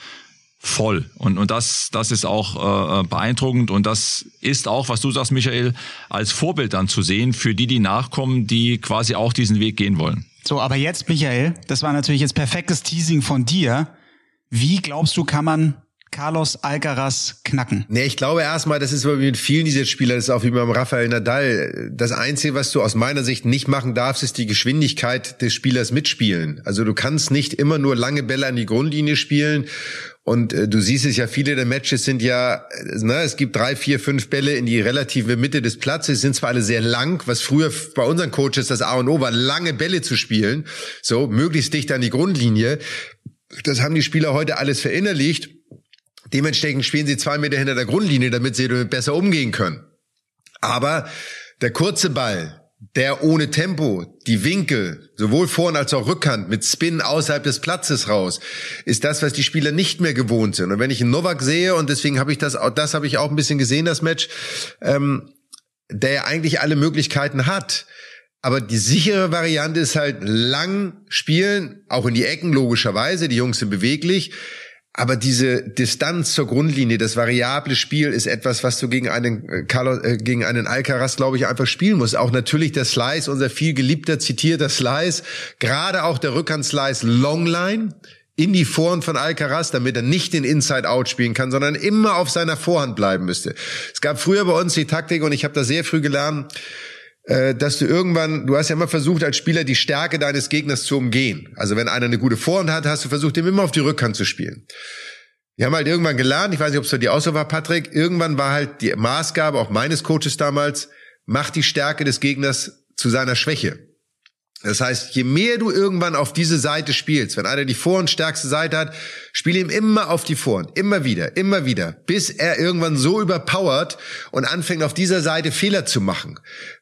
A: voll. Und, und das, das ist auch äh, beeindruckend und das ist auch, was du sagst, Michael, als Vorbild dann zu sehen für die, die nachkommen, die quasi auch diesen Weg gehen wollen.
D: So, aber jetzt, Michael, das war natürlich jetzt perfektes Teasing von dir. Wie glaubst du, kann man Carlos Alcaraz knacken?
B: Nee, ich glaube erstmal, das ist mit vielen dieser Spieler, das ist auch wie beim Rafael Nadal. Das Einzige, was du aus meiner Sicht nicht machen darfst, ist die Geschwindigkeit des Spielers mitspielen. Also du kannst nicht immer nur lange Bälle an die Grundlinie spielen und äh, du siehst es ja, viele der Matches sind ja, ne, es gibt drei, vier, fünf Bälle in die relative Mitte des Platzes, sind zwar alle sehr lang, was früher bei unseren Coaches das A und O war, lange Bälle zu spielen, so möglichst dicht an die Grundlinie. Das haben die Spieler heute alles verinnerlicht Dementsprechend spielen sie zwei Meter hinter der Grundlinie, damit sie damit besser umgehen können. Aber der kurze Ball, der ohne Tempo, die Winkel, sowohl Vorn als auch Rückhand mit Spin außerhalb des Platzes raus, ist das, was die Spieler nicht mehr gewohnt sind. Und wenn ich einen Novak sehe, und deswegen habe ich das, das habe ich auch ein bisschen gesehen, das Match, ähm, der ja eigentlich alle Möglichkeiten hat. Aber die sichere Variante ist halt lang spielen, auch in die Ecken logischerweise. Die Jungs sind beweglich. Aber diese Distanz zur Grundlinie, das variable Spiel ist etwas, was du gegen einen äh, Carlos, äh, gegen einen Alcaraz, glaube ich, einfach spielen musst. Auch natürlich der Slice, unser viel geliebter, zitierter Slice, gerade auch der Rückhand-Slice Longline in die Vorhand von Alcaraz, damit er nicht den Inside-Out spielen kann, sondern immer auf seiner Vorhand bleiben müsste. Es gab früher bei uns die Taktik und ich habe da sehr früh gelernt, dass du irgendwann, du hast ja immer versucht, als Spieler die Stärke deines Gegners zu umgehen. Also wenn einer eine gute Vorhand hat, hast du versucht, ihm immer auf die Rückhand zu spielen. Wir haben halt irgendwann gelernt, ich weiß nicht, ob es für die so war, Patrick, irgendwann war halt die Maßgabe, auch meines Coaches damals, mach die Stärke des Gegners zu seiner Schwäche. Das heißt, je mehr du irgendwann auf diese Seite spielst, wenn einer die Vor- und stärkste Seite hat, spiel ihm immer auf die Vorhand, immer wieder, immer wieder, bis er irgendwann so überpowert und anfängt auf dieser Seite Fehler zu machen.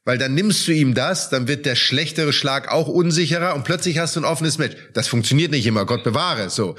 B: Weil dann nimmst du ihm das, dann wird der schlechtere Schlag auch unsicherer und plötzlich hast du ein offenes Match. Das funktioniert nicht immer, Gott bewahre, so.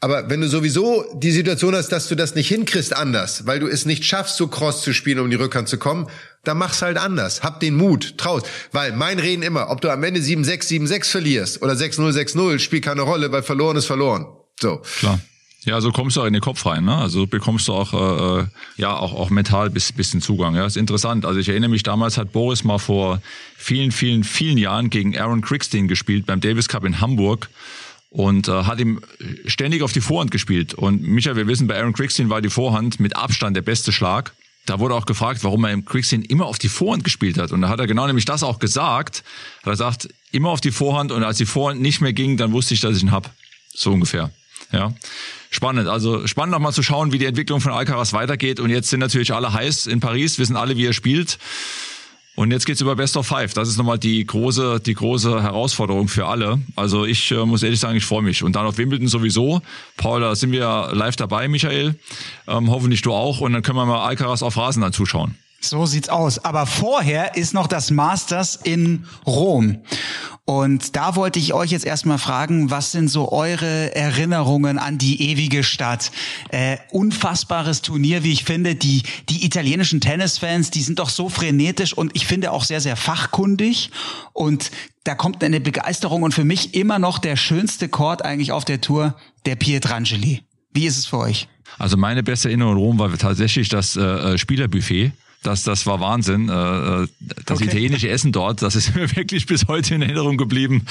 B: Aber wenn du sowieso die Situation hast, dass du das nicht hinkriegst anders, weil du es nicht schaffst, so cross zu spielen, um die Rückhand zu kommen, dann mach's halt anders. Hab den Mut, traust. Weil mein Reden immer, ob du am Ende 7-6, 7-6 verlierst oder 6-0, 6-0, spielt keine Rolle, weil verloren ist verloren. So.
A: Klar. Ja, so kommst du auch in den Kopf rein, ne? Also bekommst du auch äh, äh ja auch auch mental bis bisschen Zugang. Ja, ist interessant. Also ich erinnere mich damals hat Boris mal vor vielen vielen vielen Jahren gegen Aaron Crickstein gespielt beim Davis Cup in Hamburg und äh, hat ihm ständig auf die Vorhand gespielt. Und Michael, wir wissen, bei Aaron Crickstein war die Vorhand mit Abstand der beste Schlag da wurde auch gefragt, warum er im Quickscene immer auf die Vorhand gespielt hat. Und da hat er genau nämlich das auch gesagt. Hat er sagt, immer auf die Vorhand und als die Vorhand nicht mehr ging, dann wusste ich, dass ich ihn hab. So ungefähr. Ja. Spannend. Also spannend nochmal zu schauen, wie die Entwicklung von Alcaraz weitergeht. Und jetzt sind natürlich alle heiß in Paris, wissen alle, wie er spielt. Und jetzt geht's über Best of Five. Das ist nochmal die große, die große Herausforderung für alle. Also ich äh, muss ehrlich sagen, ich freue mich. Und dann auf Wimbledon sowieso. Paul, da sind wir live dabei, Michael. Ähm, hoffentlich du auch. Und dann können wir mal Alcaraz auf Rasen dann zuschauen.
D: So sieht's aus. Aber vorher ist noch das Masters in Rom. Und da wollte ich euch jetzt erstmal fragen, was sind so eure Erinnerungen an die ewige Stadt? Äh, unfassbares Turnier, wie ich finde. Die, die italienischen Tennisfans, die sind doch so frenetisch und ich finde auch sehr, sehr fachkundig. Und da kommt eine Begeisterung und für mich immer noch der schönste Chord eigentlich auf der Tour, der Pietrangeli. Wie ist es für euch?
A: Also meine beste Erinnerung in Rom war tatsächlich das äh, äh Spielerbuffet das, das war Wahnsinn. Äh, äh, das okay. italienische Essen dort, das ist mir wirklich bis heute in Erinnerung geblieben.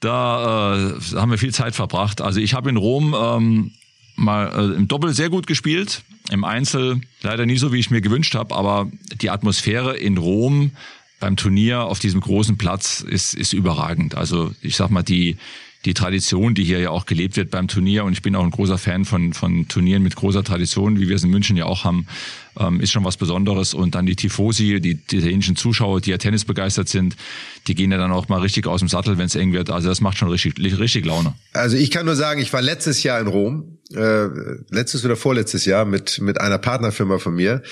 A: Da äh, haben wir viel Zeit verbracht. Also ich habe in Rom ähm, mal äh, im Doppel sehr gut gespielt, im Einzel leider nie so, wie ich mir gewünscht habe, aber die Atmosphäre in Rom beim Turnier auf diesem großen Platz ist, ist überragend. Also ich sag mal, die, die Tradition, die hier ja auch gelebt wird beim Turnier. Und ich bin auch ein großer Fan von, von Turnieren mit großer Tradition, wie wir es in München ja auch haben, ähm, ist schon was Besonderes. Und dann die Tifosi, die, die italienischen Zuschauer, die ja Tennis begeistert sind, die gehen ja dann auch mal richtig aus dem Sattel, wenn es eng wird. Also das macht schon richtig, richtig Laune.
B: Also ich kann nur sagen, ich war letztes Jahr in Rom, äh, letztes oder vorletztes Jahr mit, mit einer Partnerfirma von mir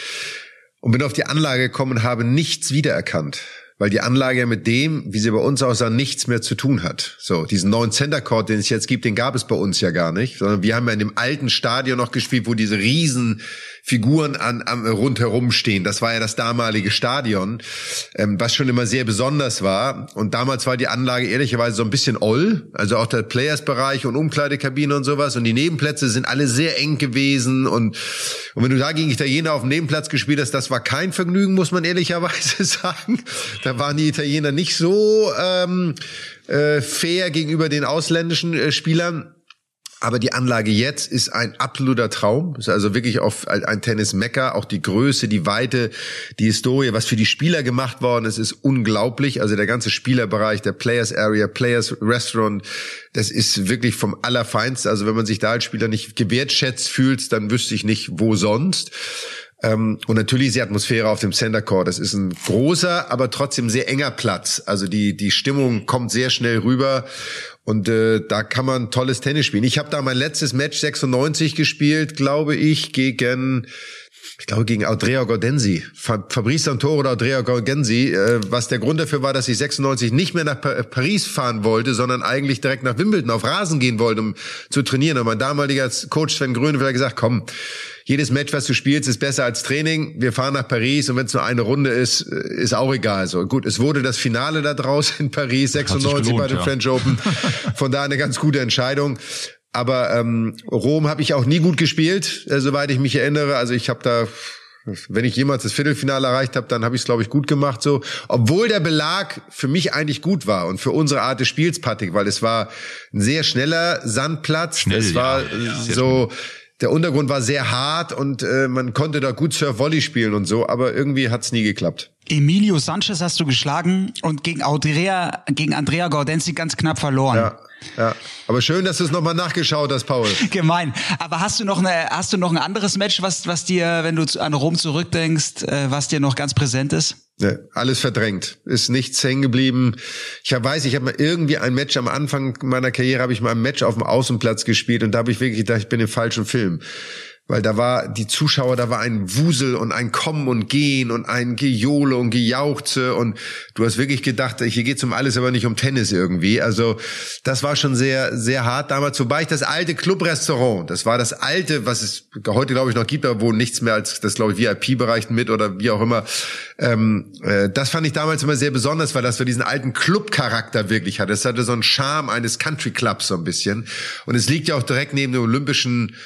B: und bin auf die Anlage gekommen und habe nichts wiedererkannt weil die Anlage mit dem, wie sie bei uns aussah, nichts mehr zu tun hat. So, diesen neuen Center Court, den es jetzt gibt, den gab es bei uns ja gar nicht, sondern wir haben ja in dem alten Stadion noch gespielt, wo diese riesen Figuren an, am, rundherum stehen. Das war ja das damalige Stadion, ähm, was schon immer sehr besonders war. Und damals war die Anlage ehrlicherweise so ein bisschen oll, also auch der Players-Bereich und Umkleidekabine und sowas. Und die Nebenplätze sind alle sehr eng gewesen. Und, und wenn du da gegen Italiener auf dem Nebenplatz gespielt hast, das war kein Vergnügen, muss man ehrlicherweise sagen. Da waren die Italiener nicht so ähm, äh, fair gegenüber den ausländischen äh, Spielern. Aber die Anlage jetzt ist ein absoluter Traum. Ist also wirklich auf ein Tennis-Mecker. Auch die Größe, die Weite, die Historie, was für die Spieler gemacht worden ist, ist unglaublich. Also der ganze Spielerbereich, der Players Area, Players Restaurant, das ist wirklich vom Allerfeinsten. Also wenn man sich da als Spieler nicht gewertschätzt fühlt, dann wüsste ich nicht, wo sonst. Ähm, und natürlich ist die Atmosphäre auf dem Center Court. Das ist ein großer, aber trotzdem sehr enger Platz. Also die, die Stimmung kommt sehr schnell rüber. Und äh, da kann man tolles Tennis spielen. Ich habe da mein letztes Match 96 gespielt, glaube ich, gegen ich glaube gegen Andrea Gordensi, Fabrice Santoro oder Andrea Gordensi, äh, was der Grund dafür war, dass ich 96 nicht mehr nach Paris fahren wollte, sondern eigentlich direkt nach Wimbledon auf Rasen gehen wollte, um zu trainieren. Und mein damaliger Coach Sven Grönewald hat gesagt, komm, jedes Match, was du spielst, ist besser als Training. Wir fahren nach Paris und wenn es nur eine Runde ist, äh, ist auch egal. So gut, es wurde das Finale da draus in Paris 96 gelohnt, bei den ja. French Open. Von da eine ganz gute Entscheidung. Aber ähm, Rom habe ich auch nie gut gespielt, äh, soweit ich mich erinnere. Also ich habe da wenn ich jemals das Viertelfinale erreicht habe, dann habe ich es, glaube ich, gut gemacht. So, obwohl der Belag für mich eigentlich gut war und für unsere Art des Spiels, Patrick, weil es war ein sehr schneller Sandplatz. Schnell, es war ja, ja, so. Schnell. Der Untergrund war sehr hart und äh, man konnte da gut Surf-Volley spielen und so, aber irgendwie hat's nie geklappt.
D: Emilio Sanchez hast du geschlagen und gegen Andrea, gegen Andrea Gaudenzi ganz knapp verloren.
B: Ja. Ja, aber schön, dass du es nochmal nachgeschaut hast, Paul.
D: Gemein. Aber hast du noch eine, hast du noch ein anderes Match, was, was dir, wenn du an Rom zurückdenkst, äh, was dir noch ganz präsent ist?
B: Ja, alles verdrängt, ist nichts hängen geblieben. Ich hab, weiß, ich habe mal irgendwie ein Match am Anfang meiner Karriere habe ich mal ein Match auf dem Außenplatz gespielt und da habe ich wirklich gedacht, ich bin im falschen Film weil da war die Zuschauer, da war ein Wusel und ein Kommen und Gehen und ein Gejohle und Gejauchze und du hast wirklich gedacht, hier geht's um alles, aber nicht um Tennis irgendwie. Also das war schon sehr, sehr hart damals. Wobei ich das alte Clubrestaurant, das war das alte, was es heute glaube ich noch gibt, aber wo nichts mehr als das glaube ich VIP-Bereich mit oder wie auch immer. Ähm, äh, das fand ich damals immer sehr besonders, weil das so diesen alten Club-Charakter wirklich hatte. Es hatte so einen Charme eines Country Clubs so ein bisschen und es liegt ja auch direkt neben dem Olympischen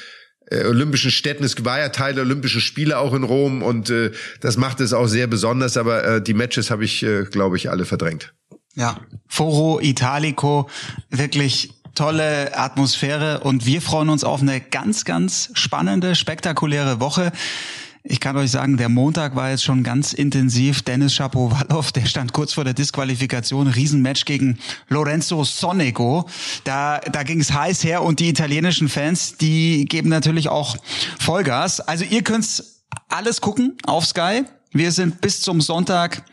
B: Olympischen Städten. Es war ja Teil der Olympischen Spiele auch in Rom und äh, das macht es auch sehr besonders. Aber äh, die Matches habe ich, äh, glaube ich, alle verdrängt.
D: Ja, Foro Italico, wirklich tolle Atmosphäre und wir freuen uns auf eine ganz, ganz spannende, spektakuläre Woche. Ich kann euch sagen, der Montag war jetzt schon ganz intensiv. Dennis Shapovalov, der stand kurz vor der Disqualifikation. Riesenmatch gegen Lorenzo Sonego. Da, da ging es heiß her und die italienischen Fans, die geben natürlich auch Vollgas. Also ihr könnt alles gucken auf Sky. Wir sind bis zum Sonntag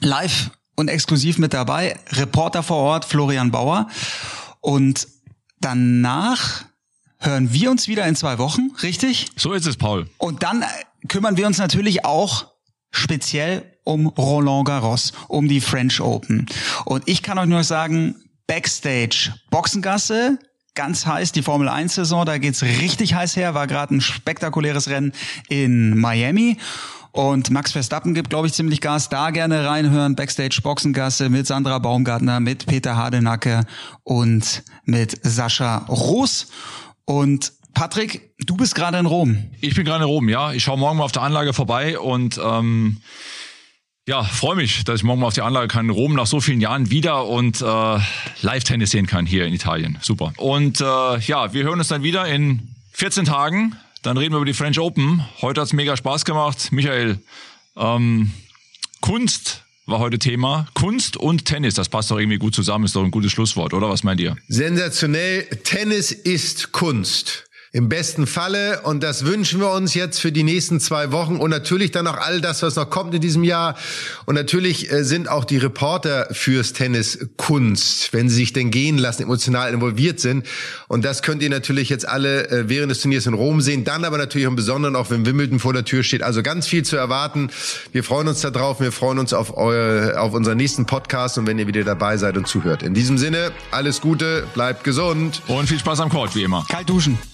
D: live und exklusiv mit dabei. Reporter vor Ort, Florian Bauer. Und danach hören wir uns wieder in zwei Wochen, richtig?
A: So ist es, Paul.
D: Und dann kümmern wir uns natürlich auch speziell um Roland Garros, um die French Open. Und ich kann euch nur sagen, Backstage, Boxengasse, ganz heiß, die Formel 1 Saison, da geht's richtig heiß her, war gerade ein spektakuläres Rennen in Miami. Und Max Verstappen gibt, glaube ich, ziemlich Gas. Da gerne reinhören. Backstage Boxengasse mit Sandra Baumgartner, mit Peter Hardenacke und mit Sascha Roos. Und Patrick, du bist gerade in Rom.
A: Ich bin gerade in Rom, ja. Ich schaue morgen mal auf der Anlage vorbei und ähm, ja, freue mich, dass ich morgen mal auf die Anlage kann in Rom nach so vielen Jahren wieder und äh, Live-Tennis sehen kann hier in Italien. Super. Und äh, ja, wir hören uns dann wieder in 14 Tagen. Dann reden wir über die French Open. Heute hat's mega Spaß gemacht. Michael, ähm, Kunst war heute Thema. Kunst und Tennis, das passt doch irgendwie gut zusammen, ist doch ein gutes Schlusswort, oder? Was meint ihr?
B: Sensationell. Tennis ist Kunst. Im besten Falle. Und das wünschen wir uns jetzt für die nächsten zwei Wochen. Und natürlich dann auch all das, was noch kommt in diesem Jahr. Und natürlich äh, sind auch die Reporter fürs Tennis Kunst, wenn sie sich denn gehen lassen, emotional involviert sind. Und das könnt ihr natürlich jetzt alle äh, während des Turniers in Rom sehen. Dann aber natürlich im Besonderen auch, wenn Wimbledon vor der Tür steht. Also ganz viel zu erwarten. Wir freuen uns darauf. Wir freuen uns auf, euer, auf unseren nächsten Podcast und wenn ihr wieder dabei seid und zuhört. In diesem Sinne, alles Gute, bleibt gesund.
A: Und viel Spaß am Court, wie immer.
D: Kalt duschen.